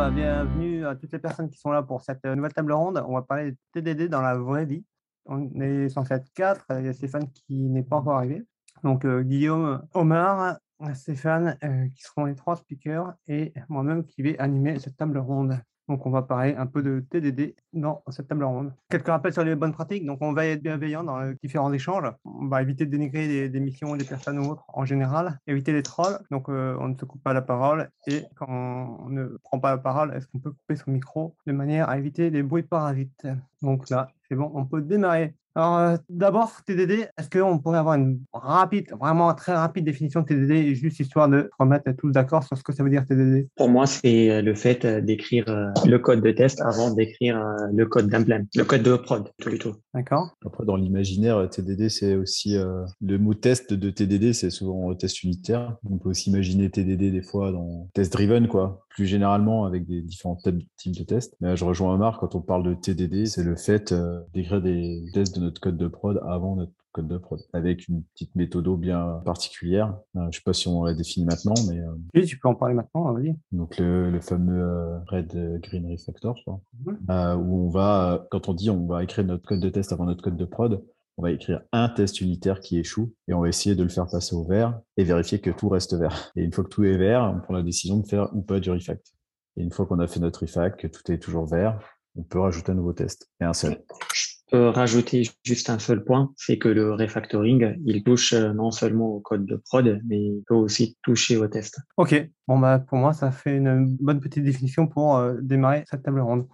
bah, bienvenue à toutes les personnes qui sont là pour cette euh, nouvelle table ronde. On va parler de TDD dans la vraie vie. On est censé être quatre. Il y a Stéphane qui n'est pas encore arrivé. Donc, euh, Guillaume, Omar, Stéphane, euh, qui seront les trois speakers, et moi-même qui vais animer cette table ronde. Donc, on va parler un peu de TDD dans cette table ronde. Quelques rappels sur les bonnes pratiques. Donc, on va être bienveillant dans les différents échanges. On va éviter de dénigrer des, des missions, des personnes ou autres en général. Éviter les trolls. Donc, euh, on ne se coupe pas la parole. Et quand on ne prend pas la parole, est-ce qu'on peut couper son micro de manière à éviter les bruits parasites? Donc là, c'est bon, on peut démarrer. Alors, euh, d'abord, TDD, est-ce qu'on pourrait avoir une rapide, vraiment très rapide définition de TDD, juste histoire de remettre tous d'accord sur ce que ça veut dire TDD Pour moi, c'est euh, le fait euh, d'écrire le code de test avant d'écrire le code d'implant, le code de prod plutôt. D'accord. Après, dans l'imaginaire, TDD, c'est aussi le mot test de TDD, c'est souvent test unitaire. On peut aussi imaginer TDD des fois dans test driven, quoi, plus généralement avec des différents types de tests. Mais je rejoins Omar quand on parle de TDD, c'est le fait d'écrire des tests de notre code de prod avant notre code de prod, avec une petite méthode bien particulière. Euh, je ne sais pas si on la définit maintenant, mais... Euh, oui, tu peux en parler maintenant, vas-y. Donc le, le fameux euh, Red Green Refactor, je crois, où on va, quand on dit on va écrire notre code de test avant notre code de prod, on va écrire un test unitaire qui échoue et on va essayer de le faire passer au vert et vérifier que tout reste vert. Et une fois que tout est vert, on prend la décision de faire ou pas du refact. Et une fois qu'on a fait notre refact, que tout est toujours vert, on peut rajouter un nouveau test et un seul rajouter juste un seul point, c'est que le refactoring, il touche euh, non seulement au code de prod, mais il peut aussi toucher au test. Ok, bon bah pour moi ça fait une bonne petite définition pour euh, démarrer cette table ronde.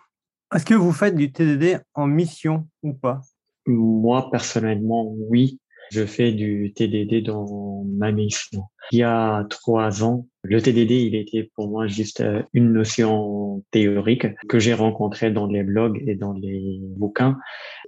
Est-ce que vous faites du TDD en mission ou pas? Moi personnellement, oui. Je fais du TDD dans ma mission. Il y a trois ans, le TDD, il était pour moi juste euh, une notion théorique que j'ai rencontrée dans les blogs et dans les bouquins.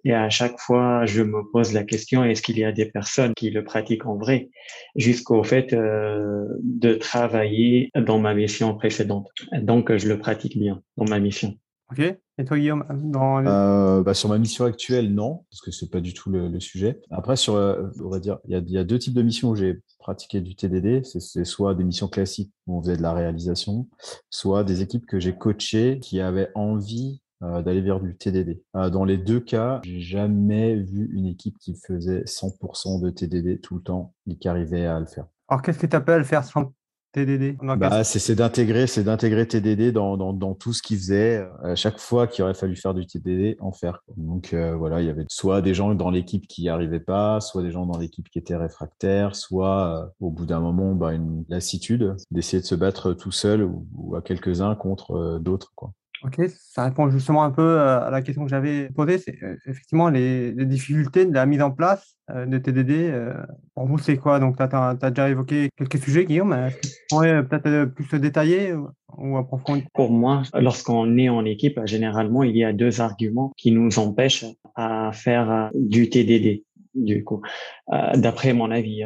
Et à chaque fois, je me pose la question, est-ce qu'il y a des personnes qui le pratiquent en vrai? Jusqu'au fait euh, de travailler dans ma mission précédente. Donc, je le pratique bien dans ma mission. Ok. Et toi, Guillaume, dans euh, bah, sur ma mission actuelle, non, parce que c'est pas du tout le, sujet. Après, sur, euh, on va dire, il y a, y a, deux types de missions où j'ai pratiqué du TDD. C'est soit des missions classiques où on faisait de la réalisation, soit des équipes que j'ai coachées qui avaient envie euh, d'aller vers du TDD. Dans les deux cas, j'ai jamais vu une équipe qui faisait 100% de TDD tout le temps et qui arrivait à le faire. Alors, qu'est-ce que tu appelles faire sans TDD bah, c'est d'intégrer, c'est d'intégrer TDD dans, dans, dans, tout ce qu'ils faisaient. À chaque fois qu'il aurait fallu faire du TDD, en faire. Donc euh, voilà, il y avait soit des gens dans l'équipe qui n'y arrivaient pas, soit des gens dans l'équipe qui étaient réfractaires, soit au bout d'un moment, bah, une lassitude d'essayer de se battre tout seul ou, ou à quelques-uns contre d'autres. Quoi. Ok, ça répond justement un peu euh, à la question que j'avais posée. C'est euh, effectivement les, difficultés de la mise en place euh, de TDD. pour vous, c'est quoi? Donc, tu as, déjà évoqué quelques sujets, Guillaume. Est-ce que tu pourrais peut-être plus le détailler ou approfondir? Pour moi, lorsqu'on est en équipe, généralement, il y a deux arguments qui nous empêchent à faire du TDD, du coup, d'après mon avis.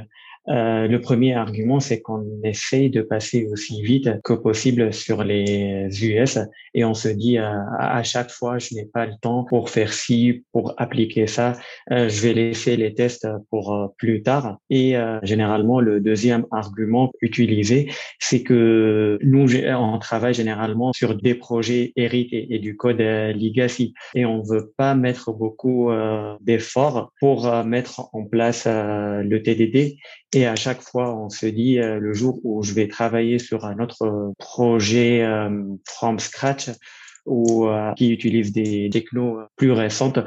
Euh, le premier argument, c'est qu'on essaie de passer aussi vite que possible sur les US et on se dit euh, à, chaque fois, je n'ai pas le temps pour faire ci, pour appliquer ça, euh, je vais laisser les tests pour plus tard. Et généralement, le deuxième argument utilisé, c'est que nous, on travaille généralement sur des projets hérités et du code legacy. Et on veut pas mettre beaucoup d'efforts pour mettre en place le TDD et à chaque fois, on se dit euh, le jour où je vais travailler sur un autre projet euh, from scratch ou euh, qui utilise des technos plus récentes,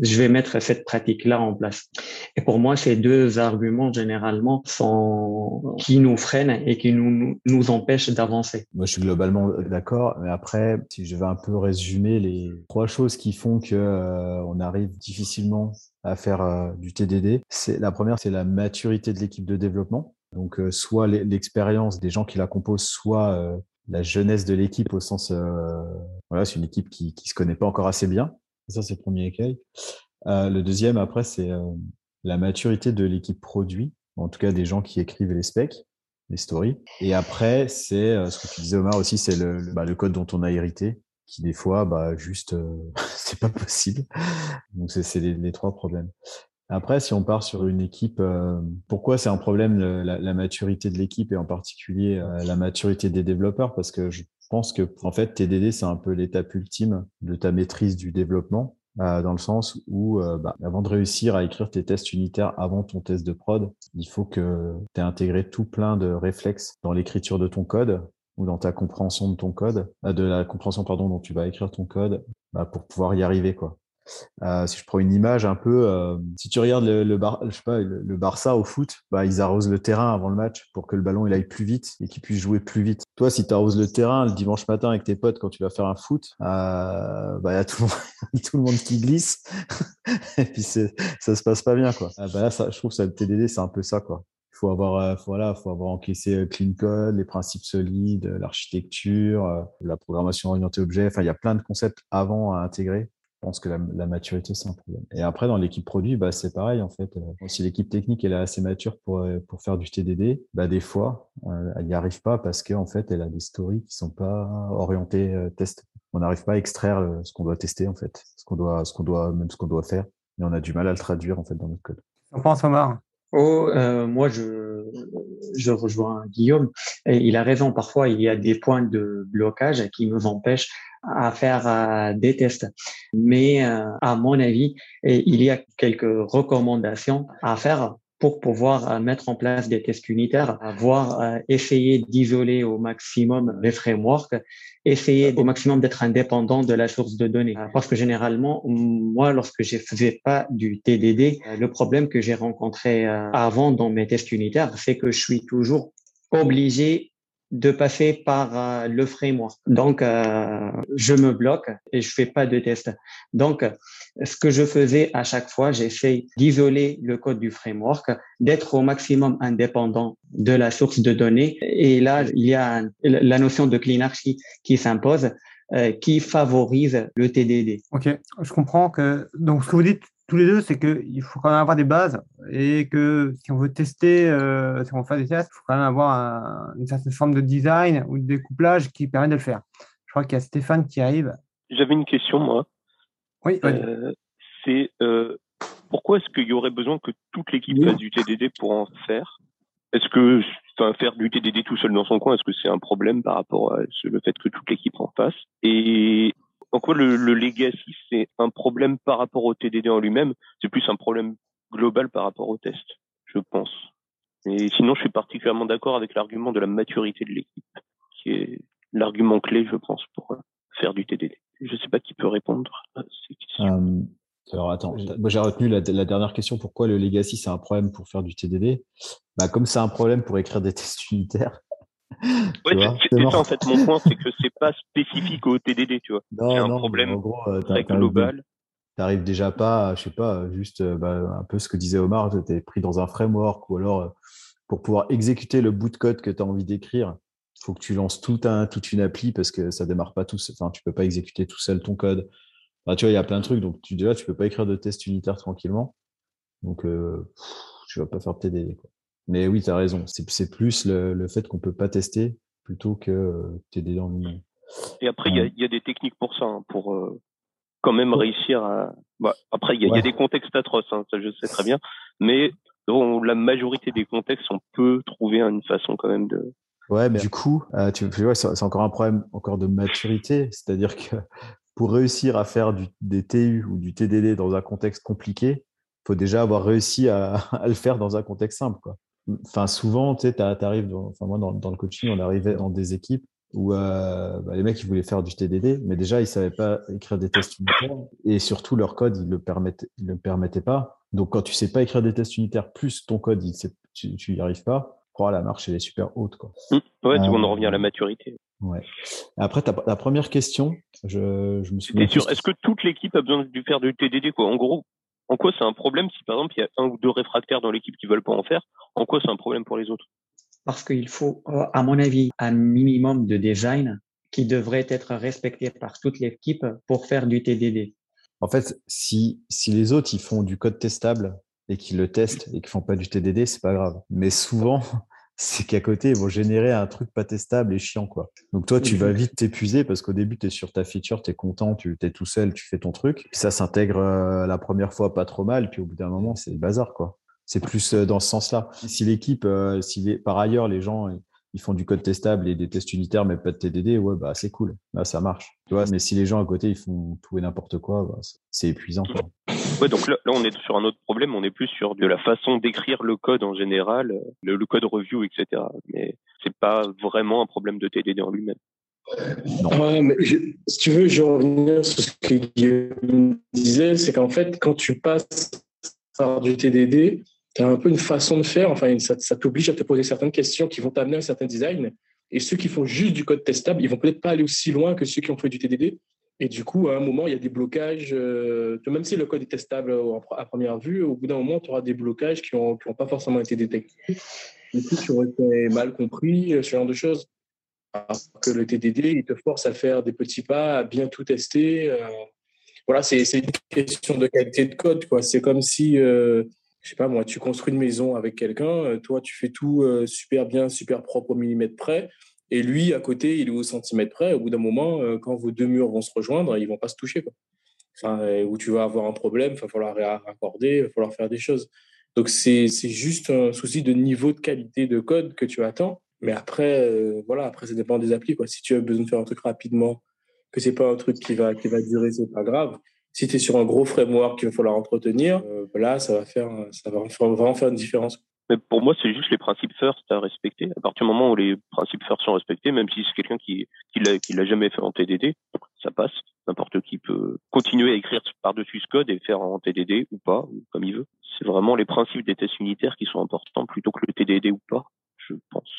je vais mettre cette pratique-là en place. Et pour moi, ces deux arguments généralement sont qui nous freinent et qui nous nous empêchent d'avancer. Moi, je suis globalement d'accord, mais après, si je vais un peu résumer les trois choses qui font que on arrive difficilement à faire euh, du TDD. C'est la première, c'est la maturité de l'équipe de développement. Donc, euh, soit l'expérience des gens qui la composent, soit euh, la jeunesse de l'équipe au sens, voilà, c'est une équipe qui qui se connaît pas encore assez bien. Ça, c'est le premier écueil. le deuxième, après, c'est la maturité de l'équipe produit, en tout cas des gens qui écrivent les specs, les stories. Et après, c'est ce que tu disais Omar aussi, c'est le, bah, le code dont on a hérité qui des fois, bah, juste, euh, c'est pas possible. Donc, c'est les, trois problèmes. Après, si on part sur une équipe, euh, pourquoi c'est un problème la, maturité de l'équipe et en particulier euh, la maturité des développeurs? Parce que je pense que en fait, TDD, c'est un peu l'étape ultime de ta maîtrise du développement. Euh, dans le sens où, bah, avant de réussir à écrire tes tests unitaires avant ton test de prod, il faut que tu aies intégré tout plein de réflexes dans l'écriture de ton code ou dans ta compréhension de ton code, de la compréhension pardon dont tu vas écrire ton code, bah, pour pouvoir y arriver quoi. Euh, si je prends une image un peu, euh, si tu regardes le, Barça au foot, bah, ils arrosent le terrain avant le match pour que le ballon il aille plus vite et qu'il puisse jouer plus vite. Toi, si tu arroses le terrain le dimanche matin avec tes potes quand tu vas faire un foot, euh, bah, y a tout le, monde, qui glisse et puis ça se passe pas bien. Quoi. Ah, bah là, je trouve que le TDD, c'est un peu ça. Quoi faut avoir euh, voilà faut avoir encaissé clean code les principes solides l'architecture la programmation orientée objet enfin il y a plein de concepts avant à intégrer je pense que la, la maturité, c'est un problème. Et après, dans l'équipe produit, bah, c'est pareil, en fait. Euh, si l'équipe technique est assez mature pour, euh, pour faire du TDD, bah, des fois, euh, elle n'y arrive pas parce qu'en fait, elle a des stories qui sont pas orientées test. On n'arrive pas à extraire ce qu'on doit tester, en fait, ce qu'on doit, ce doit, même ce qu'on doit faire. Et on a du mal à le traduire, en fait, dans notre code. On pense, Omar? Oh, euh, moi, je, rejoins Guillaume. Et il a raison. Parfois, il y a des points de blocage qui nous empêchent à faire euh, des tests. Mais euh, à mon avis, il y a quelques recommandations à faire pour pouvoir euh, mettre en place des tests unitaires, voire essayer d'isoler au maximum les frameworks, essayer au maximum d'être indépendant de la source de données. Parce que généralement, moi, lorsque je faisais pas du TDD, le problème que j'ai rencontré avant dans mes tests unitaires, c'est que je suis toujours obligé de passer par euh, le framework. Donc, euh, je me bloque et je fais pas de test. Donc, ce que je faisais à chaque fois, j'essaie d'isoler le code du framework, d'être au maximum indépendant de la source de données. Et là, il y a la notion de cleanarchy qui s'impose, euh, qui favorise le TDD. Ok, je comprends que donc ce que vous dites tous les deux, c'est qu'il faut quand même avoir des bases et que si on veut tester, euh, si on veut faire des tests, il faut quand même avoir une certaine forme de design ou de découplage qui permet de le faire. Je crois qu'il y a Stéphane qui arrive. J'avais une question, moi. Oui, euh, C'est euh, pourquoi est-ce qu'il y aurait besoin que toute l'équipe fasse du TDD pour en faire? Est-ce que faire du TDD tout seul dans son coin, est-ce que c'est un problème par rapport à le fait que toute l'équipe en fasse? Et en quoi le, le legacy, c'est un problème par rapport au TDD en lui-même C'est plus un problème global par rapport au test, je pense. Et sinon, je suis particulièrement d'accord avec l'argument de la maturité de l'équipe, qui est l'argument clé, je pense, pour faire du TDD. Je ne sais pas qui peut répondre à ces questions. Euh, alors attends, moi j'ai retenu la, la, dernière question. Pourquoi le legacy c'est un problème pour faire du TDD bah, Comme c'est un problème pour écrire des tests unitaires, Ouais, c'est ça en fait mon point, c'est que c'est pas spécifique au TDD, tu vois. C'est un problème en gros, euh, très global. T'arrives déjà pas, je sais pas, juste euh, bah, un peu ce que disait Omar, tu es pris dans un framework ou alors euh, pour pouvoir exécuter le bout de code que tu as envie d'écrire, il faut que tu lances tout un, toute une appli parce que ça démarre pas tout seul. Enfin, tu peux pas exécuter tout seul ton code. Enfin, tu vois, il y a plein de trucs. Donc, tu, déjà, tu peux pas écrire de test unitaire tranquillement. Donc, euh, tu vas pas faire de TDD. Quoi. Mais oui, tu as raison. C'est plus le, le fait qu'on peut pas tester plutôt que t'aider dans le Et après, il y, a, y, a, des techniques pour ça, hein, pour euh, quand même réussir à. Bah, après, il y, y, a des contextes atroces, hein, ça je sais très bien. Mais dans la majorité des contextes, on peut trouver une façon quand même de. Ouais, mais du coup, euh, tu vois, c'est encore un problème encore de maturité. C'est-à-dire que pour réussir à faire du, des TU ou du TDD dans un contexte compliqué, faut déjà avoir réussi à, à, le faire dans un contexte simple. Quoi enfin souvent tu sais t'arrives enfin moi dans, dans, le coaching on arrivait dans des équipes où euh, bah, les mecs ils voulaient faire du TDD mais déjà ils savaient pas écrire des tests unitaires et surtout leur code ils le permettait ils le permettaient pas. Donc quand tu sais pas écrire des tests unitaires plus ton code il tu, tu y arrives pas oh, la marche elle est super haute quoi. Mmh. ouais euh, on en revient à la maturité. ouais. Après ta, la première question je, je me suis est-ce que toute l'équipe a besoin de faire du TDD quoi? En gros en quoi c'est un problème si par exemple il y a un ou deux réfractaires dans l'équipe qui veulent pas en faire En quoi c'est un problème pour les autres? Parce qu'il faut, euh, à mon avis, un minimum de design qui devrait être respecté par toute l'équipe pour faire du TDD. En fait, si, si les autres ils font du code testable et qu'ils le testent et qu'ils font pas du TDD, c'est pas grave. Mais souvent, c'est qu'à côté, ils vont générer un truc pas testable et chiant. quoi. Donc toi, tu vas vite t'épuiser parce qu'au début, tu es sur ta feature, tu es content, tu es tout seul, tu fais ton truc. ça s'intègre euh, la première fois pas trop mal, puis au bout d'un moment, c'est le bazar. quoi. C'est plus euh, dans ce sens-là. Si l'équipe, euh, si par ailleurs les gens ils font du code testable et des tests unitaires, mais pas de TDD, ouais, bah, c'est cool. Là, ça marche. Tu vois, mais si les gens à côté, ils font tout et n'importe quoi, bah, c'est épuisant. Quoi. Ouais, donc là, là, on est sur un autre problème. On est plus sur de la façon d'écrire le code en général, le, le code review, etc. Mais c'est pas vraiment un problème de TDD en lui-même. Ouais, mais si tu veux, je revenir sur ce que Guillaume disait, c'est qu'en fait, quand tu passes par du TDD, tu as un peu une façon de faire, enfin, ça, t'oblige à te poser certaines questions qui vont t'amener à un certain design. Et ceux qui font juste du code testable, ils vont peut-être pas aller aussi loin que ceux qui ont fait du TDD. Et du coup, à un moment, il y a des blocages. Euh, même si le code est testable à première vue, au bout d'un moment, tu auras des blocages qui n'ont pas forcément été détectés. Du coup, tu aurais été mal compris, ce genre de choses. Parce que le TDD, il te force à faire des petits pas, à bien tout tester. Euh. voilà, c'est une question de qualité de code. C'est comme si, euh, je sais pas moi, tu construis une maison avec quelqu'un, euh, toi, tu fais tout super bien, super propre au millimètre près. Et lui, à côté, il est au centimètre près. Au bout d'un moment, quand vos deux murs vont se rejoindre, ils vont pas se toucher. Quoi. Enfin, tu vas avoir un problème, il va falloir raccorder, il va falloir faire des choses. Donc, c'est juste un souci de niveau de qualité de code que tu attends. Mais après, euh, voilà, après, ça dépend des applis. Si tu as besoin de faire un truc rapidement, que c'est pas un truc qui va, qui va durer, c'est pas grave. Si tu es sur un gros framework qu'il va falloir entretenir, euh, là, ça va, faire, ça va vraiment faire une différence. Mais pour moi, c'est juste les principes first à respecter. À partir du moment où les principes first sont respectés, même si c'est quelqu'un qui qui l'a qui l'a jamais fait en TDD, ça passe. N'importe qui peut continuer à écrire par-dessus ce code et faire en TDD ou pas, comme il veut. C'est vraiment les principes des tests unitaires qui sont importants plutôt que le TDD ou pas, je pense.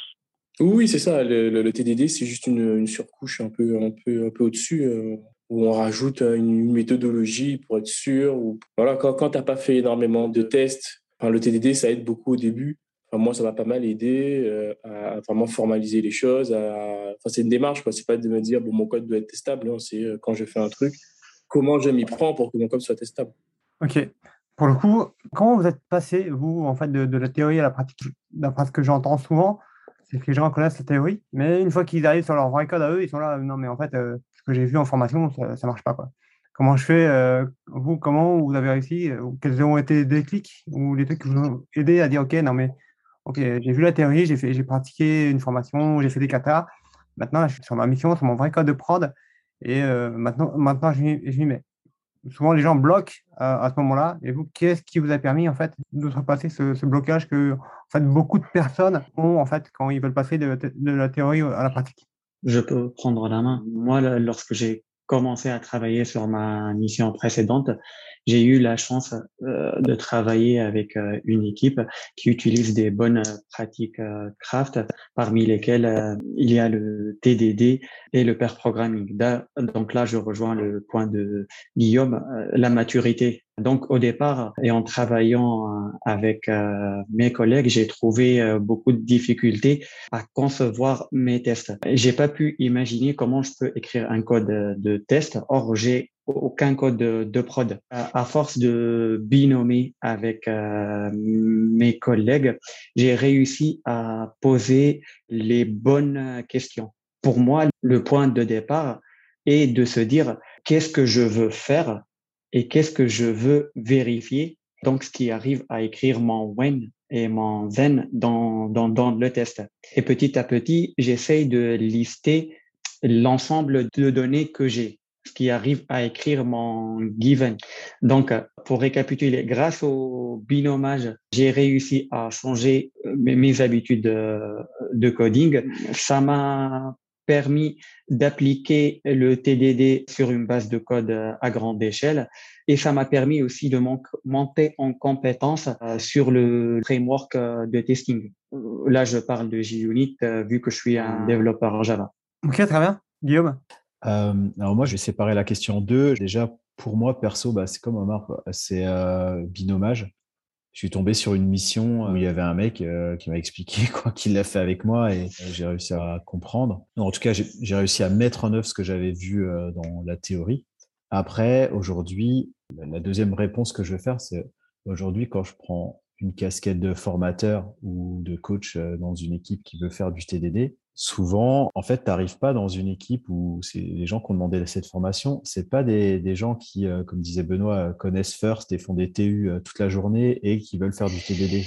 Oui, c'est ça. Le, TDD, c'est juste une, surcouche un peu, un peu, un peu au-dessus, euh, où on rajoute une, méthodologie pour être sûr. Voilà, quand, quand tu n'as pas fait énormément de tests, le TDD, ça aide beaucoup au début. Moi, ça m'a pas mal aidé euh, à vraiment formaliser les choses. Enfin, c'est une démarche, quoi. C'est pas de me dire, bon, mon code doit être testable. C'est euh, quand je fais un truc, comment je m'y prends pour que mon code soit testable. OK. Pour le coup, comment vous êtes passé, vous, en fait, de, la théorie à la pratique? D'après ce que j'entends souvent, c'est que les gens connaissent la théorie, mais une fois qu'ils arrivent sur leur vrai code à eux, ils sont là, non, mais en fait, euh, que j'ai vu en formation, ça ne marche pas. Quoi. Comment je fais euh, Vous, comment vous avez réussi euh, Quels ont été des clics ou les trucs qui vous ont aidé à dire, OK, non, mais ok, j'ai vu la théorie, j'ai, fait, j'ai pratiqué une formation, j'ai fait des katas. Maintenant, je suis sur ma mission, sur mon vrai code de prod, et maintenant, maintenant je m'y mets souvent les gens bloquent à, ce moment-là. Et vous, qu'est-ce qui vous a permis en fait de surpasser ce, ce, blocage que en fait beaucoup de personnes ont en fait quand ils veulent passer de la théorie à la pratique? Je peux prendre la main. Moi, lorsque j'ai commencé à travailler sur ma mission précédente, j'ai eu la chance euh, de travailler avec euh, une équipe qui utilise des bonnes pratiques euh, craft, parmi lesquelles il y a le TDD et le pair programming. Donc là, je rejoins le point de Guillaume, la maturité donc au départ, et en travaillant euh, avec euh, mes collègues, j'ai trouvé euh, beaucoup de difficultés à concevoir mes tests. J'ai pas pu imaginer comment je peux écrire un code de test. Or, j'ai aucun code de, prod. À force de binomer avec mes collègues, j'ai réussi à poser les bonnes questions. Pour moi, le point de départ est de se dire qu'est-ce que je veux faire et qu'est-ce que je veux vérifier? Donc, ce qui arrive à écrire mon when et mon then dans, dans, dans le test. Et petit à petit, j'essaye de lister l'ensemble de données que j'ai, ce qui arrive à écrire mon given. Donc, pour récapituler, grâce au binomage, j'ai réussi à changer mes, habitudes de, de coding. Ça m'a permis d'appliquer le TDD sur une base de code euh, à grande échelle et ça m'a permis aussi de monter en compétence euh, sur le framework euh, de testing. Là, je parle de JUnit vu que je suis un développeur Java. Ok, très bien. Guillaume? Alors moi, je vais séparer la question en deux. Déjà, pour moi, perso, bah, c'est comme Omar, c'est binomage je suis tombé sur une mission où il y avait un mec euh, qui m'a expliqué quoi qu'il l'a fait avec moi et euh, j'ai réussi à comprendre. en tout cas, j'ai réussi à mettre en œuvre ce que j'avais vu euh, dans la théorie. Après, aujourd'hui, la deuxième réponse que je vais faire, c'est aujourd'hui quand je prends une casquette de formateur ou de coach dans une équipe qui veut faire du TDD, souvent, en fait, tu n'arrives pas dans une équipe où c'est les gens qui ont demandé cette formation, c'est pas des, des, gens qui, euh, comme disait Benoît, connaissent First et font des TU euh, toute la journée et qui veulent faire du TDD.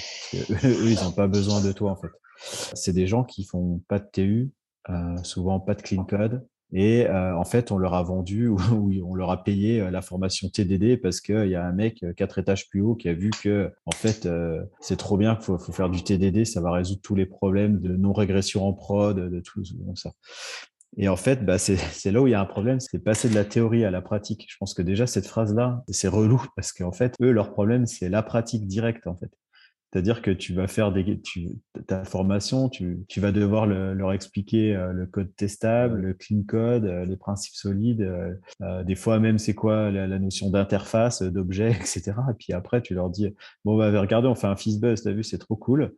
Eux, ils n'ont pas besoin de toi, en fait. C'est des gens qui font pas de TU, souvent pas de clean code, et euh, en fait, on leur a vendu ou on leur a payé euh, la formation TDD parce qu'il y a un mec euh, quatre étages plus haut qui a vu que, en fait, c'est trop bien qu'il faut, faire du TDD, ça va résoudre tous les problèmes de non-régression en prod, de tout ça. Et en fait, bah, c'est là où il y a un problème, c'est passer de la théorie à la pratique. Je pense que déjà, cette phrase-là, c'est relou parce qu'en fait, eux, leur problème, c'est la pratique directe, en fait. C'est-à-dire que tu vas faire des, ta formation, tu, vas devoir leur expliquer euh, le code testable, le clean code, euh, les principes solides, euh, des fois même c'est quoi la, notion d'interface, d'objet, etc. Et puis après, tu leur dis, bon, bah, regardez, on fait un buzz, t'as vu, c'est trop cool.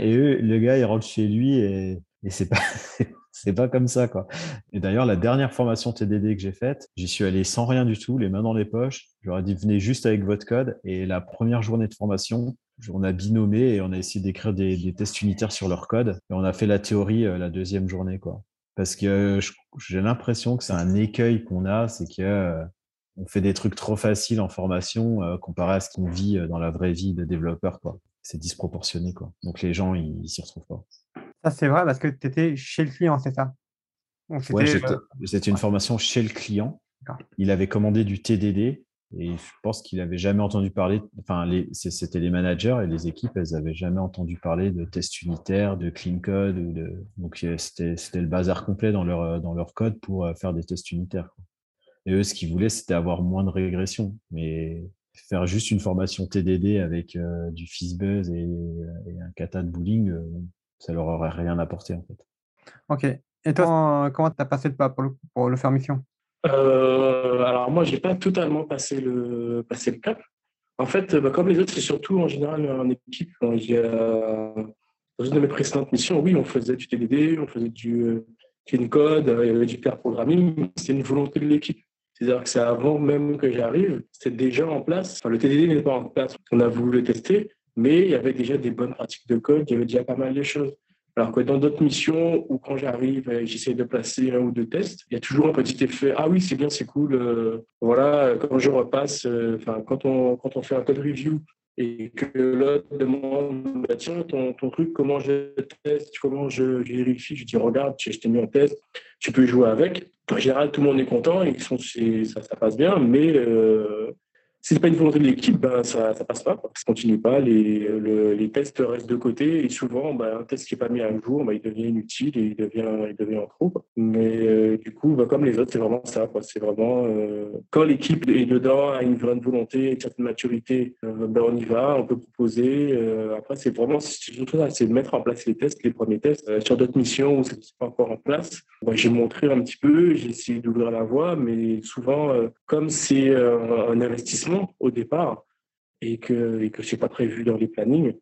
Et eux, le gars, il rentre chez lui et c'est pas, c'est pas comme ça, quoi. Et d'ailleurs, la dernière formation TDD que j'ai faite, j'y suis allé sans rien du tout, les mains dans les poches. J'aurais dit, venez juste avec votre code. Et la première journée de formation, on a binomé et on a essayé d'écrire des, tests unitaires sur leur code. Et on a fait la théorie euh, la deuxième journée, quoi. Parce que j'ai l'impression que c'est un écueil qu'on a, c'est que euh, on fait des trucs trop faciles en formation euh, comparé à ce qu'on vit dans la vraie vie de développeur, quoi. C'est disproportionné, quoi. Donc les gens, ils s'y retrouvent pas. Ça, c'est vrai parce que tu étais chez le client, c'est ça? Oui, c'était une formation chez le client. Il avait commandé du TDD et je pense qu'il n'avait jamais entendu parler, enfin, c'était les managers et les équipes, elles n'avaient jamais entendu parler de tests unitaires, de clean code. Ou de... Donc, c'était le bazar complet dans leur, dans leur code pour euh, faire des tests unitaires. Et eux, ce qu'ils voulaient, c'était avoir moins de régression. Mais faire juste une formation TDD avec euh, du Fizzbuzz et, et, un kata de bowling, euh, ça leur aurait rien apporté, en fait. Ok. Et toi, comment tu as passé le pas pour le, pour le faire mission? Euh, alors moi, j'ai pas totalement passé le, passé le cap. En fait, bah, comme les autres, c'est surtout en général en équipe. dans une de mes précédentes missions, oui, on faisait du TDD, on faisait du euh, clean code, euh, il y avait du pair programming, c'était une volonté de l'équipe. C'est-à-dire que c'est avant même que j'arrive, c'était déjà en place. Enfin, le TDD n'est pas en place. On a voulu le tester, mais il y avait déjà des bonnes pratiques de code, il y avait déjà pas mal de choses. Alors que dans d'autres missions où quand j'arrive, j'essaie de placer un ou deux tests, il y a toujours un petit effet ah oui c'est bien c'est cool. Euh, voilà quand je repasse, euh, enfin quand on quand on fait un code review et que l'autre demande bah, tiens ton, ton, truc comment je teste, comment je, vérifie, je dis regarde je t'ai mis en test, tu peux jouer avec. En général tout le monde est content et ça, ça passe bien, mais euh, si c'est pas une volonté de l'équipe, ben ça ne passe pas, ça continue pas, les, les tests restent de côté et souvent ben, un test qui n'est pas mis à jour, ben, il devient inutile et il devient, il devient en trop. Mais euh, du coup, ben, comme les autres, c'est vraiment ça. C'est vraiment euh, quand l'équipe est dedans, a une vraie volonté, une certaine maturité, ben, on y va, on peut proposer. après, c'est vraiment c'est de mettre en place les tests, les premiers tests. sur d'autres missions où c'est pas encore en place, j'ai montré un petit peu, j'ai essayé d'ouvrir la voie, mais souvent, comme c'est un investissement au départ et que, et que ce n'est pas prévu dans les plannings,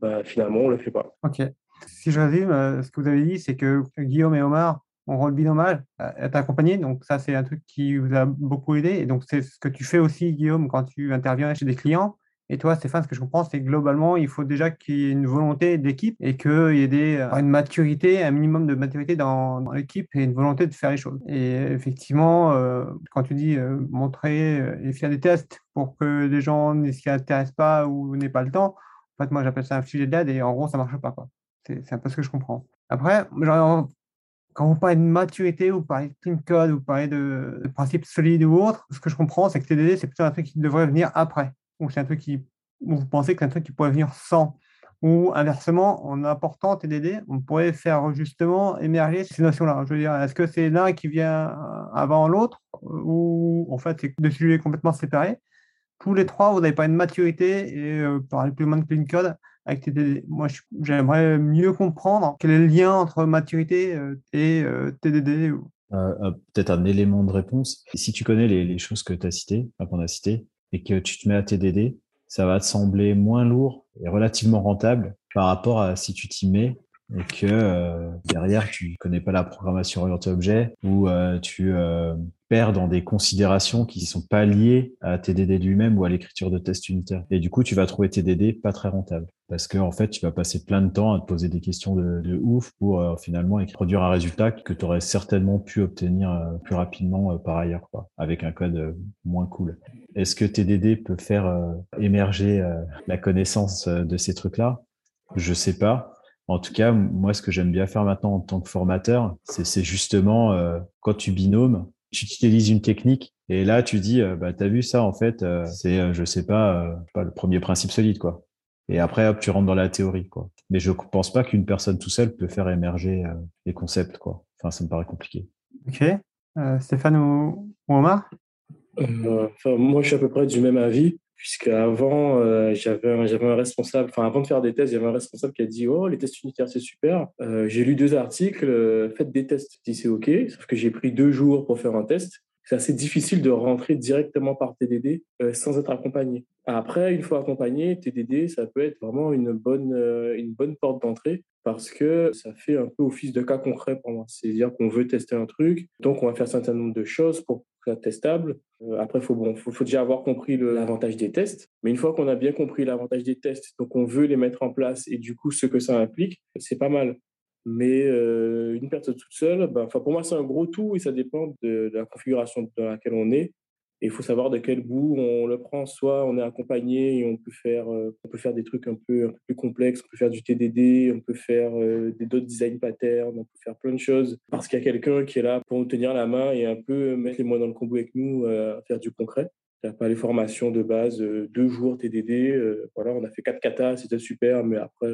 bah, finalement, on ne le fait pas. Ok. Si je résume, euh, ce que vous avez dit, c'est que Guillaume et Omar ont rôle binomal à t'accompagner. Donc, ça, c'est un truc qui vous a beaucoup aidé. Et donc, c'est ce que tu fais aussi, Guillaume, quand tu interviens chez des clients. Et toi, Stéphane, ce que je comprends, c'est que globalement, il faut déjà qu'il y ait une volonté d'équipe et qu'il y ait des, euh, une maturité, un minimum de maturité dans, l'équipe et une volonté de faire les choses. Et effectivement, euh, quand tu dis euh, montrer et faire des tests pour que les gens ne s'y intéressent pas ou n'aient pas le temps, en fait, moi, j'appelle ça un sujet d'aide et en gros, ça ne marche pas. C'est un peu ce que je comprends. Après, quand vous parlez de maturité, vous parlez de clean code, vous parlez de, de principes solides ou autres, ce que je comprends, c'est que TDD, c'est plutôt un truc qui devrait venir après ou c'est un truc qui, vous pensez que c'est un truc qui pourrait venir sans ou inversement, en apportant TDD, on pourrait faire justement émerger ces notions-là. Je veux dire, est-ce que c'est l'un qui vient avant l'autre ou en fait c'est deux sujets complètement séparés? Tous les trois, vous n'avez pas une maturité et euh, par plus ou moins de clean code avec TDD. Moi, j'aimerais mieux comprendre quel est le lien entre maturité euh, et euh, TDD. Peut-être un élément de réponse. Si tu connais les, les choses que tu as citées, qu'on a citées, et que tu te mets à TDD, ça va te sembler moins lourd et relativement rentable par rapport à si tu t'y mets et que euh, derrière tu connais pas la programmation orientée objet ou euh, tu euh, perds dans des considérations qui sont pas liées à TDD lui-même ou à l'écriture de tests unitaires. Et du coup, tu vas trouver TDD pas très rentable parce que en fait, tu vas passer plein de temps à te poser des questions de, ouf pour finalement produire un résultat que tu aurais certainement pu obtenir plus rapidement par ailleurs, quoi, avec un code moins cool. Est-ce que TDD peut faire émerger la connaissance de ces trucs-là? Je sais pas. En tout cas, moi, ce que j'aime bien faire maintenant en tant que formateur, c'est justement euh, quand tu binômes, tu utilises une technique et là, tu dis, euh, bah, tu as vu ça, en fait, euh, c'est, je sais pas, pas le premier principe solide, quoi. Et après, hop, tu rentres dans la théorie, quoi. Mais je pense pas qu'une personne tout seul peut faire émerger les concepts, quoi. Enfin, ça me paraît compliqué. Ok. Stéphane ou, Omar? Moi, je suis à peu près du même avis puisque avant euh, j'avais un, j'avais un responsable, enfin avant de faire des tests, j'avais un responsable qui a dit oh les tests unitaires c'est super. Euh, j'ai lu deux articles, euh, faites des tests, si c'est ok. Sauf que j'ai pris deux jours pour faire un test. C'est assez difficile de rentrer directement par TDD sans être accompagné. Après, une fois accompagné, TDD ça peut être vraiment une bonne une bonne porte d'entrée parce que ça fait un peu office de cas concret pour moi. C'est-à-dire qu'on veut tester un truc, donc on va faire un certain nombre de choses pour testable. Euh, après, il faut, bon, faut, déjà avoir compris l'avantage des tests. Mais une fois qu'on a bien compris l'avantage des tests, donc on veut les mettre en place et du coup, ce que ça implique, c'est pas mal. Mais euh, une personne toute seule, ben, pour moi, c'est un gros tout et ça dépend de, la configuration dans laquelle on est il faut savoir de quel bout on le prend. Soit on est accompagné et on peut faire, euh, on peut faire des trucs un peu, un peu plus complexes. On peut faire du TDD, on peut faire euh, des d'autres design patterns, on peut faire plein de choses. Parce qu'il y a quelqu'un qui est là pour nous tenir la main et un peu mettre les mains dans le combo avec nous, à faire du concret. Pas les formations de base, deux jours TDD. voilà, on a fait quatre katas, c'était super, mais après,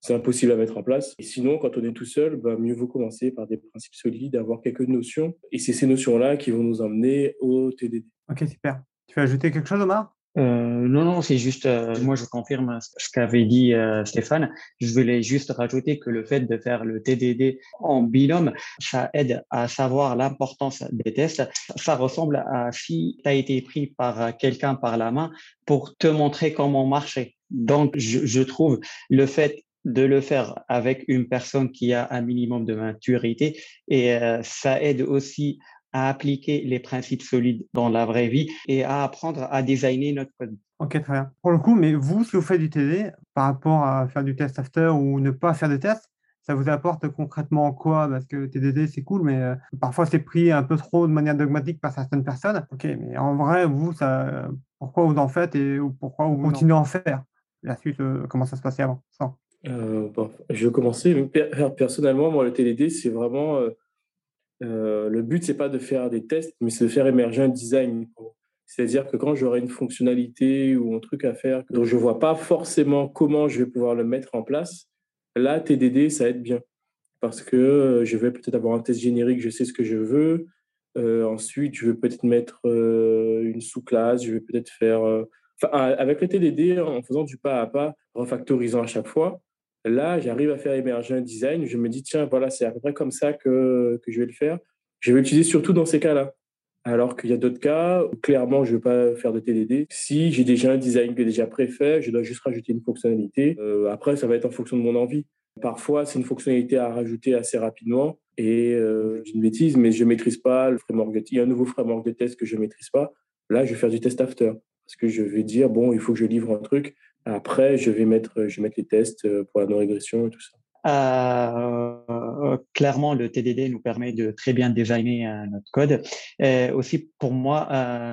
c'est impossible à mettre en place. Et sinon, quand on est tout seul, bah, mieux vaut commencer par des principes solides, avoir quelques notions. Et c'est ces notions-là qui vont nous emmener au TDD. Ok, super. Tu veux ajouter quelque chose, Omar? Euh, non, non, c'est juste, euh, moi je confirme ce qu'avait dit euh, Stéphane. Je voulais juste rajouter que le fait de faire le TDD en binôme, ça aide à savoir l'importance des tests. Ça ressemble à si tu as été pris par quelqu'un par la main pour te montrer comment marcher. Donc, je, je trouve le fait de le faire avec une personne qui a un minimum de maturité et ça aide aussi à appliquer les principes solides dans la vraie vie et à apprendre à designer notre code. Ok, très bien. Pour le coup, mais vous, si vous faites du TD, par rapport à faire du test after ou ne pas faire de test, ça vous apporte concrètement quoi? Parce que TDD, c'est cool, mais euh, parfois c'est pris un peu trop de manière dogmatique par certaines personnes. Ok, mais en vrai, vous, ça, pourquoi vous en faites et pourquoi vous continuez à en faire? La suite, euh, comment ça se passait avant? Euh, Je vais commencer. Personnellement, moi, le TDD, c'est vraiment euh, le but, c'est pas de faire des tests, mais c'est de faire émerger un design. C'est-à-dire que quand j'aurai une fonctionnalité ou un truc à faire dont je vois pas forcément comment je vais pouvoir le mettre en place, là, TDD, ça aide bien. Parce que euh, je vais peut-être avoir un test générique, je sais ce que je veux. Euh, ensuite, je vais peut-être mettre une sous-classe, je vais peut-être faire... avec le TDD, en faisant du pas à pas, refactorisant à chaque fois, Là, j'arrive à faire émerger un design. Je me dis, tiens, voilà, c'est à peu près comme ça que, que je vais le faire. Je vais l'utiliser surtout dans ces cas-là. Alors qu'il y a d'autres cas où clairement, je ne veux pas faire de TDD. Si j'ai déjà un design que déjà préfait, je dois juste rajouter une fonctionnalité. Euh, après, ça va être en fonction de mon envie. Parfois, c'est une fonctionnalité à rajouter assez rapidement. Et euh, j'ai une bêtise, mais je ne maîtrise pas le framework de Il y a un nouveau framework de test que je ne maîtrise pas. Là, je vais faire du test after. Parce que je vais dire, bon, il faut que je livre un truc. Après, je vais mettre, je vais mettre les tests euh, pour la non-régression et tout ça. Euh, clairement, le TDD nous permet de très bien designer euh, notre code. Aussi, pour moi,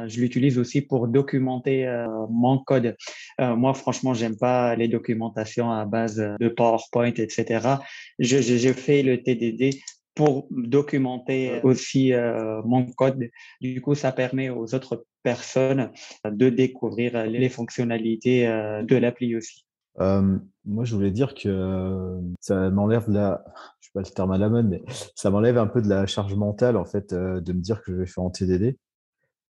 je l'utilise aussi pour documenter mon code. moi, franchement, j'aime pas les documentations à base de PowerPoint, etc. Je fais le TDD pour documenter aussi euh, mon code. Du coup, ça permet aux autres personnes de découvrir les fonctionnalités euh, de l'appli aussi. Euh, moi, je voulais dire que ça m'enlève la, je sais pas le terme à la mode, mais ça m'enlève un peu de la charge mentale en fait de me dire que je vais faire en TDD,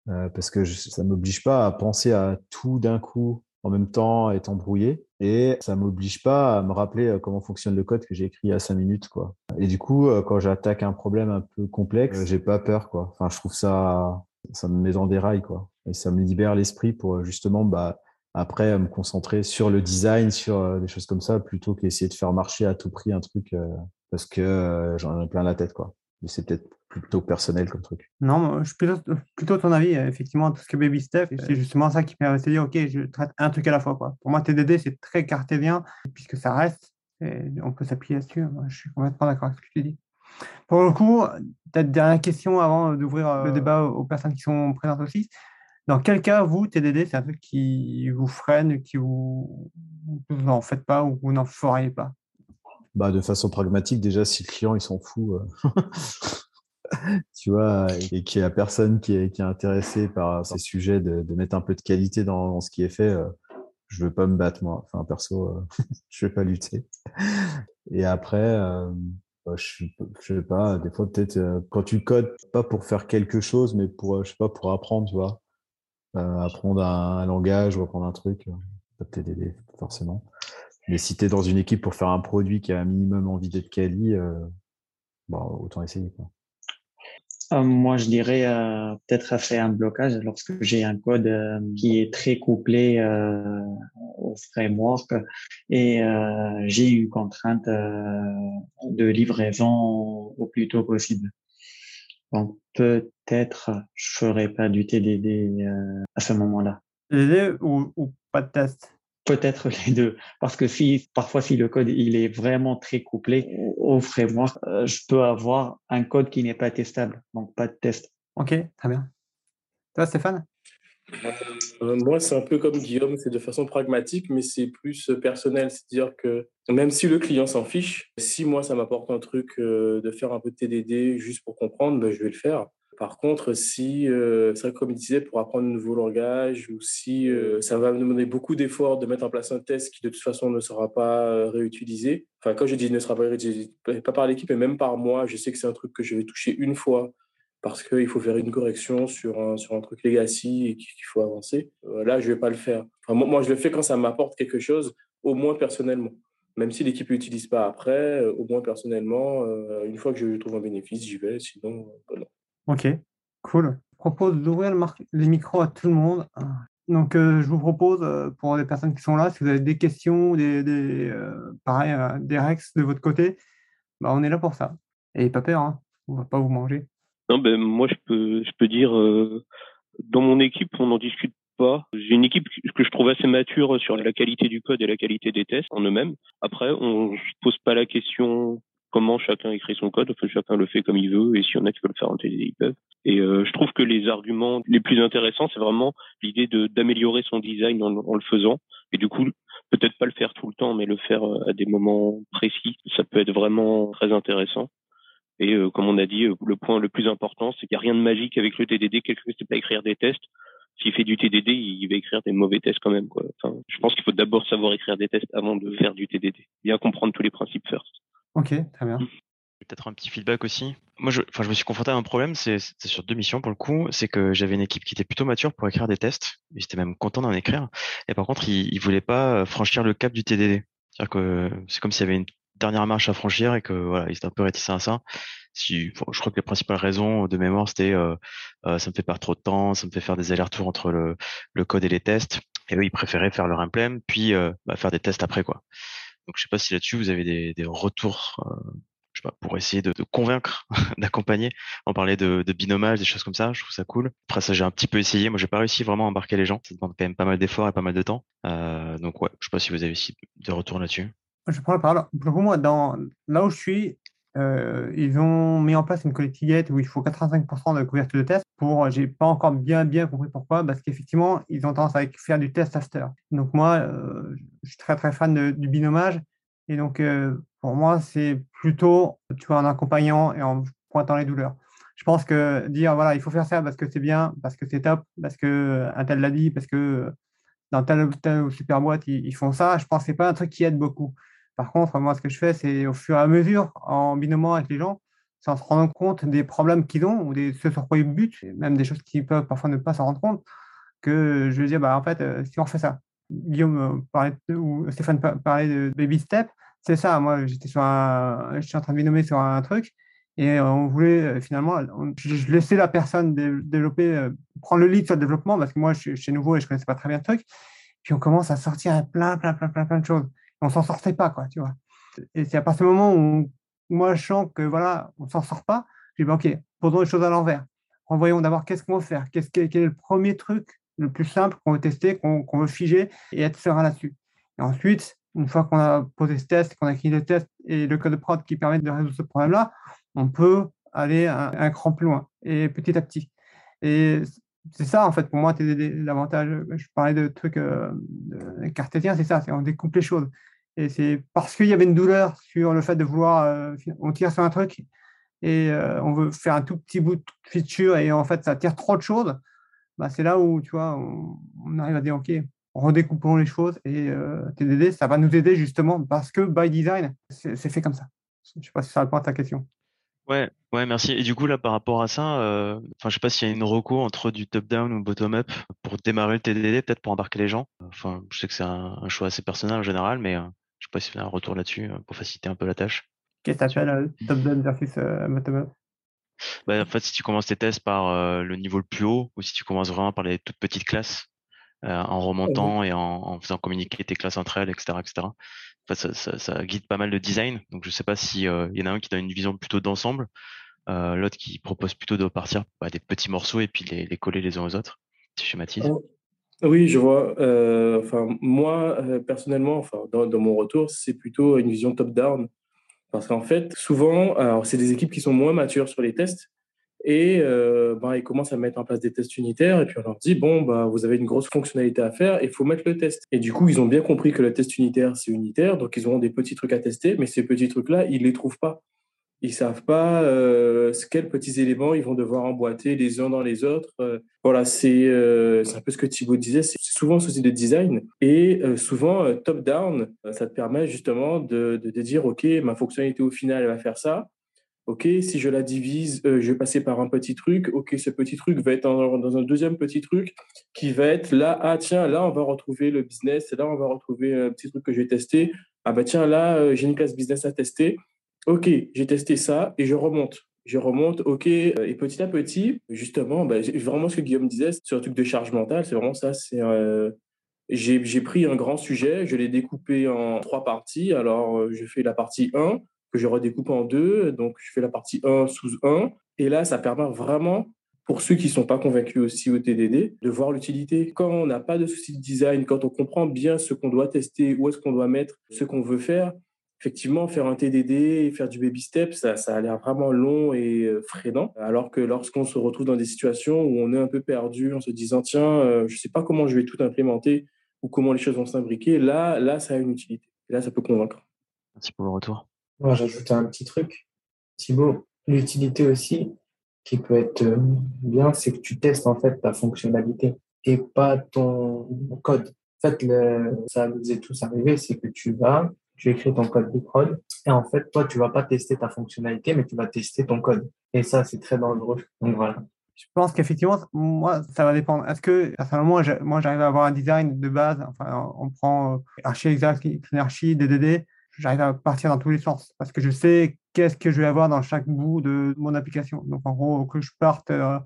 parce que je, ça m'oblige pas à penser à tout d'un coup en même temps être embrouillé et ça m'oblige pas à me rappeler euh, comment fonctionne le code que j'ai écrit à cinq minutes quoi. Et du coup, euh, quand j'attaque un problème un peu complexe, j'ai pas peur quoi. Enfin, je trouve ça ça me met dans des rails quoi et ça me libère l'esprit pour euh, justement bah après me concentrer sur le design, sur des choses comme ça plutôt qu'essayer de faire marcher à tout prix un truc parce que j'en ai plein la tête quoi. Mais c'est peut-être plutôt personnel comme truc. Non, je suis plutôt, plutôt ton avis, effectivement, tout ce que Baby Step, c'est justement ça qui permet de dire, OK, je traite un truc à la fois. Quoi. Pour moi, TDD, c'est très cartésien, puisque ça reste, et on peut s'appuyer là-dessus. Je suis complètement d'accord avec ce que tu dis. Pour le coup, peut-être dernière question avant d'ouvrir euh, le débat aux personnes qui sont présentes aussi. Dans quel cas, vous, TDD, c'est un truc qui vous freine, qui vous, vous n'en faites pas ou vous n'en feriez pas? Bah, De façon pragmatique, déjà, si le client il s'en fout, tu vois, et qu'il n'y a personne qui est, intéressé par ces sujets de, mettre un peu de qualité dans, ce qui est fait, je ne veux pas me battre, moi. Enfin, perso, je ne vais pas lutter. Et après, bah, je, je sais pas, des fois, peut-être, quand tu codes, pas pour faire quelque chose, mais pour, je sais pas, pour apprendre, tu vois. apprendre un, langage ou apprendre un truc, ça peut t'aider forcément. Mais si tu es dans une équipe pour faire un produit qui a un minimum envie d'être quali, euh, bon, autant essayer. Euh, moi, je dirais euh, peut-être à faire un blocage lorsque j'ai un code euh, qui est très couplé au framework et j'ai une contrainte de livraison au plus tôt possible. Donc peut-être je ferai pas du TDD à ce moment-là. TDD ou pas de test? Peut-être les deux, parce que si parfois si le code il est vraiment très couplé au framework, euh, je peux avoir un code qui n'est pas testable, donc pas de test. Ok, très bien. Toi, Stéphane? Euh, Moi, c'est un peu comme Guillaume, c'est de façon pragmatique, mais c'est plus personnel. C'est-à-dire que même si le client s'en fiche, si moi ça m'apporte un truc euh, de faire un peu de TDD juste pour comprendre, ben, je vais le faire. Par contre, si, euh, c'est comme il disait, pour apprendre un nouveau langage, ou si euh, ça va me demander beaucoup d'efforts de mettre en place un test qui de toute façon ne sera pas euh, réutilisé, enfin quand je dis ne sera pas réutilisé, pas par l'équipe, mais même par moi, je sais que c'est un truc que je vais toucher une fois parce qu'il faut faire une correction sur un, sur un truc legacy et qu'il faut avancer. là, je ne vais pas le faire. moi, je le fais quand ça m'apporte quelque chose, au moins personnellement. Même si l'équipe ne l'utilise pas après, au moins personnellement, une fois que je trouve un bénéfice, j'y vais, sinon, non. Ok, cool. Je propose d'ouvrir le les micros à tout le monde. Donc, euh, je vous propose, euh, pour les personnes qui sont là, si vous avez des questions, des, des euh, pareil, des rex de votre côté, bah, on est là pour ça. Et pas peur, hein. on va pas vous manger. Non, ben moi, je peux, je peux dire, dans mon équipe, on n'en discute pas. J'ai une équipe que je trouve assez mature sur la qualité du code et la qualité des tests en eux-mêmes. Après, on ne pose pas la question comment chacun écrit son code. Enfin, chacun le fait comme il veut, et s'il y en a qui veulent le faire en TDD, ils peuvent. Et euh, je trouve que les arguments les plus intéressants, c'est vraiment l'idée d'améliorer son design en, le faisant. Et du coup, peut-être pas le faire tout le temps, mais le faire euh, à des moments précis, ça peut être vraiment très intéressant. Et euh, comme on a dit, le point le plus important, c'est qu'il n'y a rien de magique avec le TDD. Quelqu'un ne sait pas écrire des tests. S'il fait du TDD, il va écrire des mauvais tests quand même. Je pense qu'il faut d'abord savoir écrire des tests avant de faire du TDD. Bien comprendre tous les principes first. Ok, très bien. Peut-être un petit feedback aussi. Moi, je, je me suis confronté à un problème, c'est sur deux missions pour le coup. C'est que j'avais une équipe qui était plutôt mature pour écrire des tests. Ils étaient même contents d'en écrire. Et par contre, ils, ils voulaient pas euh, franchir le cap du TDD. C'est-à-dire que c'est comme s'il y avait une dernière marche à franchir et que voilà, ils étaient un peu réticents à ça. Si, je crois que les principales raisons de mémoire, c'était euh, euh, ça me fait perdre trop de temps, ça me fait faire des allers-retours entre le, le, code et les tests. Et eux, ils préféraient faire leur implem, puis euh, bah, faire des tests après quoi. Donc je sais pas si là-dessus vous avez des, retours, euh, je sais pas, pour essayer de, convaincre, d'accompagner. On parlait de, de binomage, des choses comme ça. Je trouve ça cool. Après ça, j'ai un petit peu essayé. Moi, j'ai pas réussi vraiment à embarquer les gens. Ça demande quand même pas mal d'efforts et pas mal de temps. Euh, donc ouais, je sais pas si vous avez des retours là-dessus. Je prends la parole. Pour moi, dans là où je suis, euh, ils ont mis en place une collectivité où il faut 85% de couverture de test. Pour, j'ai pas encore bien bien compris pourquoi, parce qu'effectivement, ils ont tendance à faire du test after. Donc moi, euh, je suis très très fan du binomage, et donc euh, pour moi, c'est plutôt, tu vois, en accompagnant et en pointant les douleurs. Je pense que dire voilà, il faut faire ça parce que c'est bien, parce que c'est top, parce que un tel l'a dit, parce que dans telle ou telle super boîte ils, ils, font ça. Je pense que c'est pas un truc qui aide beaucoup. Par contre, moi, ce que je fais, c'est au fur et à mesure, en binômant avec les gens, sans se rendre compte des problèmes qu'ils ont ou des, ce sur quoi ils butent, même des choses qui peuvent parfois ne pas s'en rendre compte, que je veux dire, bah, en fait, euh, si on fait ça, Guillaume euh, parlait ou Stéphane parlait de baby step, c'est ça. Moi, j'étais sur je suis en train de binommer sur un truc et on voulait euh, finalement, je, laissais la personne développer, prendre le lead sur le développement parce que moi, je, je suis nouveau et je connaissais pas très bien le truc. Puis on commence à sortir plein, plein, plein, plein, plein de choses on s'en sortait pas, quoi, tu vois. Et c'est à partir du moment où moi je sens que voilà, on s'en sort pas, je dis ok, posons les choses à l'envers. Envoyons d'abord qu'est-ce qu'on veut faire, qu'est-ce quel est le premier truc le plus simple qu'on veut tester, qu'on veut figer et être serein là-dessus. Et ensuite, une fois qu'on a posé ce test, qu'on a écrit le test et le code de prod qui permet de résoudre ce problème-là, on peut aller un, un, cran plus loin et petit à petit. Et c'est ça, en fait, pour moi, l'avantage. Je parlais de trucs euh, cartésiens, c'est ça, c'est on découpe les choses. Et c'est parce qu'il y avait une douleur sur le fait de vouloir, on tire sur un truc et on veut faire un tout petit bout de feature et en fait ça tire trop de choses. Bah, c'est là où tu vois, on, arrive à dire ok, redécoupons les choses et TDD, ça va nous aider justement parce que by design, c'est fait comme ça. Je ne sais pas si ça répond à ta question. Ouais, ouais, merci. Et du coup, là, par rapport à ça, euh, enfin, je sais pas s'il y a une reco entre du top-down ou bottom-up pour démarrer le TDD, peut-être pour embarquer les gens. Enfin, je sais que c'est un, choix assez personnel en général, mais euh, je sais pas s'il y a un retour là-dessus euh, pour faciliter un peu la tâche. Qu'est-ce que tu appelles top-down versus bottom-up bah, En fait, si tu commences tes tests par le niveau le plus haut, ou si tu commences vraiment par les toutes petites classes, en remontant et en, en, faisant communiquer tes classes entre elles, etc., etc ça, ça, ça, guide pas mal le design. Donc je sais pas si euh, il y en a un qui donne une vision plutôt d'ensemble, euh, l'autre qui propose plutôt de partir bah, des petits morceaux et puis les, les, coller les uns aux autres. Si je schématise. Oh, oui, je vois. Euh, enfin, moi personnellement, enfin dans, dans, mon retour, c'est plutôt une vision top-down. Parce qu'en fait, souvent, c'est des équipes qui sont moins matures sur les tests, et euh, bah, ils commencent à mettre en place des tests unitaires. Et puis on leur dit bon, bah, vous avez une grosse fonctionnalité à faire, il faut mettre le test. Et du coup, ils ont bien compris que le test unitaire, c'est unitaire. Donc ils auront des petits trucs à tester, mais ces petits trucs-là, ils ne les trouvent pas. Ils savent pas euh, quels petits éléments ils vont devoir emboîter les uns dans les autres. Euh, voilà, c'est euh, un peu ce que Thibaut disait. C'est souvent un souci de design et euh, souvent top-down, ça te permet justement de, de, dire OK, ma fonctionnalité au final, elle va faire ça. OK, si je la divise, euh, je vais passer par un petit truc. OK, ce petit truc va être dans, un deuxième petit truc qui va être là. Ah, tiens, là, on va retrouver le business. Là, on va retrouver un petit truc que je vais tester. Ah, bah, tiens, là, euh, j'ai une classe business à tester. OK, j'ai testé ça et je remonte. Je remonte, OK. Et petit à petit, justement, bah, vraiment ce que Guillaume disait sur le truc de charge mentale, c'est vraiment ça. C'est. Euh, j'ai pris un grand sujet, je l'ai découpé en trois parties. Alors, je fais la partie 1, que je redécoupe en deux. Donc, je fais la partie 1 sous 1. Et là, ça permet vraiment, pour ceux qui ne sont pas convaincus aussi au TDD, de voir l'utilité. Quand on n'a pas de souci de design, quand on comprend bien ce qu'on doit tester, où est-ce qu'on doit mettre, ce qu'on veut faire, effectivement, faire un TDD et faire du baby step, ça, a l'air vraiment long et euh, freinant. Alors que lorsqu'on se retrouve dans des situations où on est un peu perdu en se disant, tiens, euh, je ne sais pas comment je vais tout implémenter ou comment les choses vont s'imbriquer, là, là, ça a une utilité. Là, ça peut convaincre. Merci pour le retour. Moi, j'ajoute un petit truc. Thibaut, l'utilité aussi qui peut être euh, bien, c'est que tu testes en fait ta fonctionnalité et pas ton code. En fait, le, ça nous est tous arrivé, c'est que tu vas, tu écris ton code de prod et en fait, toi, tu vas pas tester ta fonctionnalité, mais tu vas tester ton code. Et ça, c'est très dangereux. Donc voilà. Je pense qu'effectivement, moi, ça va dépendre. Est-ce que, personnellement, moi, j'arrive à avoir un design de base, enfin, on prend euh, archi exact, DDD, j'arrive à partir dans tous les sens parce que je sais qu'est-ce que je vais avoir dans chaque bout de mon application. Donc, en gros, que je parte euh,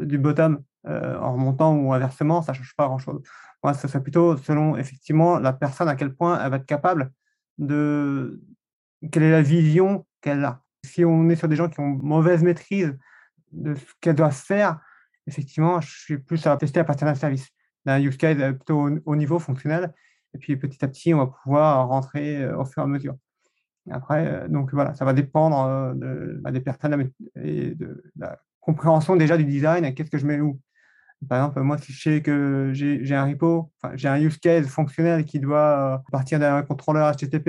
du bottom euh, en remontant ou inversement, ça ne change pas grand-chose. Moi, ça serait plutôt selon effectivement la personne à quel point elle va être capable de. Quelle est la vision qu'elle a. Si on est sur des gens qui ont mauvaise maîtrise de ce qu'elle doit faire, effectivement, je suis plus à tester à partir d'un service, d'un use case plutôt au niveau fonctionnel et puis petit à petit, on va pouvoir rentrer euh, au fur et à mesure. Après, euh, donc voilà, ça va dépendre euh, bah, des personnes et de la compréhension déjà du design. Qu'est-ce que je mets où Par exemple, moi, si je sais que j'ai un repo, j'ai un use case fonctionnel qui doit partir d'un contrôleur HTTP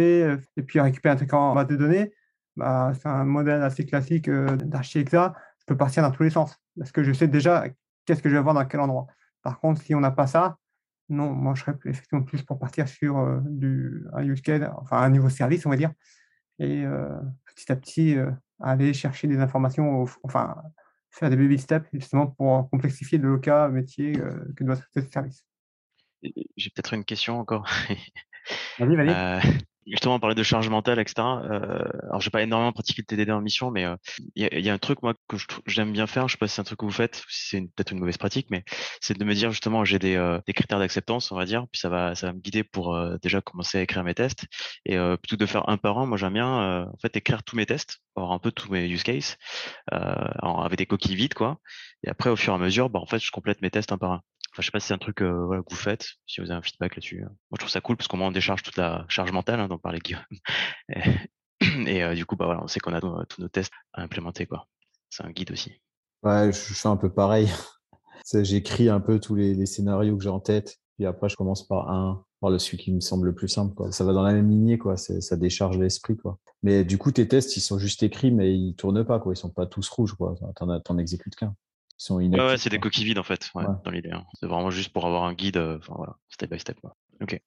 et puis récupérer un truc en base de données, bah, c'est un modèle assez classique d'archi-exa. Je peux partir dans tous les sens parce que je sais déjà qu'est-ce que je vais avoir dans quel endroit. Par contre, si on n'a pas ça, non, moi, je serais effectivement plus pour partir sur euh, du, un use case, enfin un niveau service, on va dire, et euh, petit à petit euh, aller chercher des informations, enfin faire des baby steps justement pour complexifier le cas métier que doit être ce service. J'ai peut-être une question encore. vas-y, vas-y justement, on parlait de charge mentale, etc. Euh, alors, j'ai pas énormément pratiqué le TDD en mission, mais il y, a, un truc moi que j'aime bien faire. Je sais pas si c'est un truc que vous faites, si c'est peut-être une mauvaise pratique, mais c'est de me dire justement, j'ai des, des critères d'acceptance, on va dire, puis ça va, ça va me guider pour déjà commencer à écrire mes tests. Et plutôt que de faire un par un, moi j'aime bien en fait écrire tous mes tests, avoir un peu tous mes use cases, avec des coquilles vides, quoi. Et après, au fur et à mesure, bah, en fait, je complète mes tests un par un. Enfin, je sais pas si c'est un truc euh, que vous faites, si vous avez un feedback là-dessus. Moi, je trouve ça cool parce qu'au moins on décharge toute la charge mentale hein, dont parlait Guillaume. Et, euh, du coup, bah on sait qu'on a tous nos tests à implémenter, quoi. C'est un guide aussi. Ouais, je, fais un peu pareil. J'écris un peu tous les, scénarios que j'ai en tête, puis après je commence par un, Voilà, celui qui me semble le plus simple. Ça va dans la même lignée, quoi. Ça décharge l'esprit. Quoi. Mais du coup, tes tests, ils sont juste écrits, mais ils tournent pas. Quoi. Ils sont pas tous rouges. Quoi. T'en, exécutes qu'un. Sont ouais, ouais c'est des coquilles vides en fait, ouais, dans l'idée. Hein. C'est vraiment juste pour avoir un guide, euh, enfin voilà, step by step. Quoi.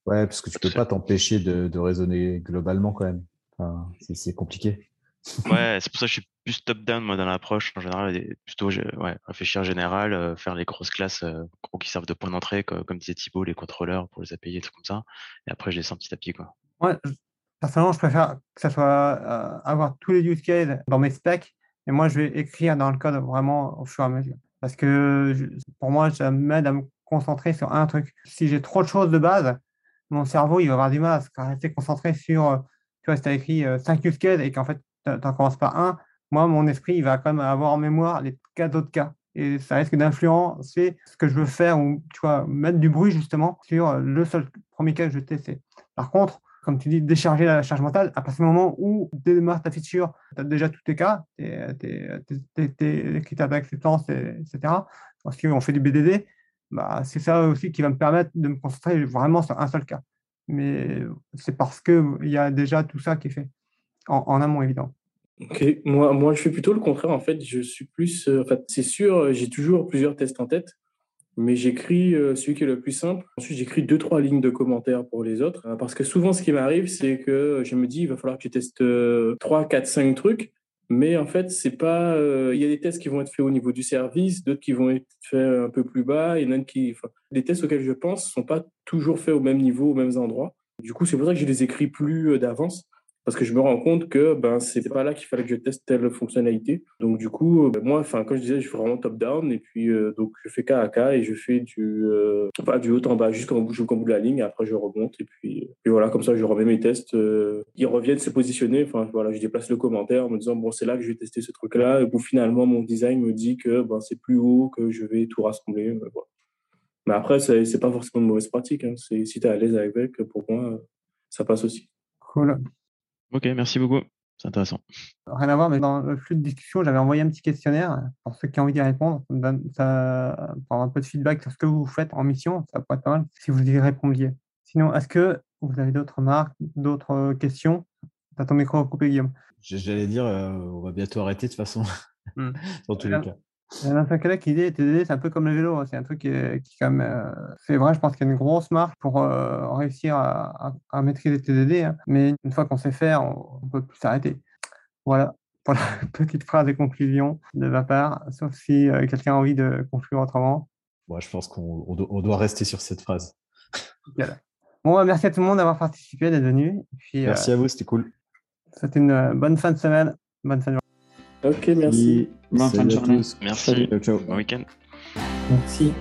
Ouais, parce que tu peux pas t'empêcher de, de, raisonner globalement quand même. Enfin, c'est, compliqué. ouais, c'est pour ça que je suis plus top-down moi dans l'approche en général, plutôt ouais, réfléchir général, euh, faire les grosses classes euh, qui servent de point d'entrée, comme, comme disait Thibault, les contrôleurs pour les API et tout comme ça. Et après, je descends petit à petit. Quoi. Ouais, personnellement, je préfère que ça soit euh, avoir tous les use cases dans mes specs. Et moi, je vais écrire dans le code vraiment au fur et à mesure. Parce que pour moi, ça m'aide à me concentrer sur un truc. Si j'ai trop de choses de base, mon cerveau, il va avoir du mal à rester concentré sur, tu vois, si tu as écrit 5 use cases et qu'en fait, tu n'en commences pas un, moi, mon esprit, il va quand même avoir en mémoire les cas d'autres cas. Et ça risque d'influencer ce que je veux faire ou, tu vois, mettre du bruit justement sur le seul premier cas que je vais tester. Par contre, comme tu dis, décharger la charge mentale, à partir du moment où tu démarres ta feature, tu as déjà tous tes cas, tes, critères d'acceptance, etc. Parce qu'on fait du BDD, bah, c'est ça aussi qui va me permettre de me concentrer vraiment sur un seul cas. Mais c'est parce qu'il y a déjà tout ça qui est fait en, amont, évidemment. Ok, moi, moi je fais plutôt le contraire en fait. Je suis plus, euh, c'est sûr, j'ai toujours plusieurs tests en tête, mais j'écris euh, celui qui est le plus simple. Ensuite, j'écris deux trois lignes de commentaires pour les autres, euh, parce que souvent, ce qui m'arrive, c'est que je me dis, il va falloir que tu testes trois, quatre, cinq trucs, mais en fait, c'est pas. Il y a des tests qui vont être faits au niveau du service, d'autres qui vont être faits un peu plus bas, et qui, les tests auxquels je pense sont pas toujours faits au même niveau, aux mêmes endroits. Du coup, c'est pour ça que je les écris plus d'avance parce que je me rends compte que ben c'est pas là qu'il fallait que je teste telle fonctionnalité. Donc du coup, euh, moi, enfin comme je disais, je fais vraiment top down et puis euh, donc je fais cas à cas et je fais du euh, du haut en bas jusqu'au bout, bout de la ligne. Et après je remonte et puis, voilà comme ça je remets mes tests. ils reviennent se positionner. Enfin voilà, je déplace le commentaire en me disant bon c'est là que je vais tester ce truc là. Et puis finalement mon design me dit que ben c'est plus haut que je vais tout rassembler. Mais après c'est pas forcément une mauvaise pratique. Hein. Si tu es à l'aise avec, pour moi ça passe aussi. Cool. Ok, merci beaucoup. C'est intéressant. Rien à voir, mais dans le flux de discussion, j'avais envoyé un petit questionnaire pour ceux qui ont envie d'y répondre. Ça, pour un peu de feedback sur ce que vous faites en mission, ça pourrait être pas mal si vous y répondiez. Sinon, est-ce que vous avez d'autres remarques, d'autres questions? Tu as ton micro coupé, Guillaume. J'allais dire, euh, on va bientôt arrêter de toute façon, hmm. dans tous les cas. Il y a un collègue qui dit TDD, c'est un peu comme le vélo. Hein. C'est un truc qui, est, quand même. Euh, c'est vrai, je pense qu'il y a une grosse marque pour euh, réussir à, maîtriser TDD. Hein. Mais une fois qu'on sait faire, on ne peut plus s'arrêter. Voilà pour la petite phrase de conclusion de ma part, sauf si euh, quelqu'un a envie de conclure autrement. Moi, je pense qu'on doit rester sur cette phrase. Bon, bah, merci à tout le monde d'avoir participé, d'être venu. merci à vous, c'était cool. C'était une bonne fin de semaine. Bonne fin de journée. Ok, merci. Bonne fin de journée. Merci. Ciao, ciao. Bon week-end. Merci.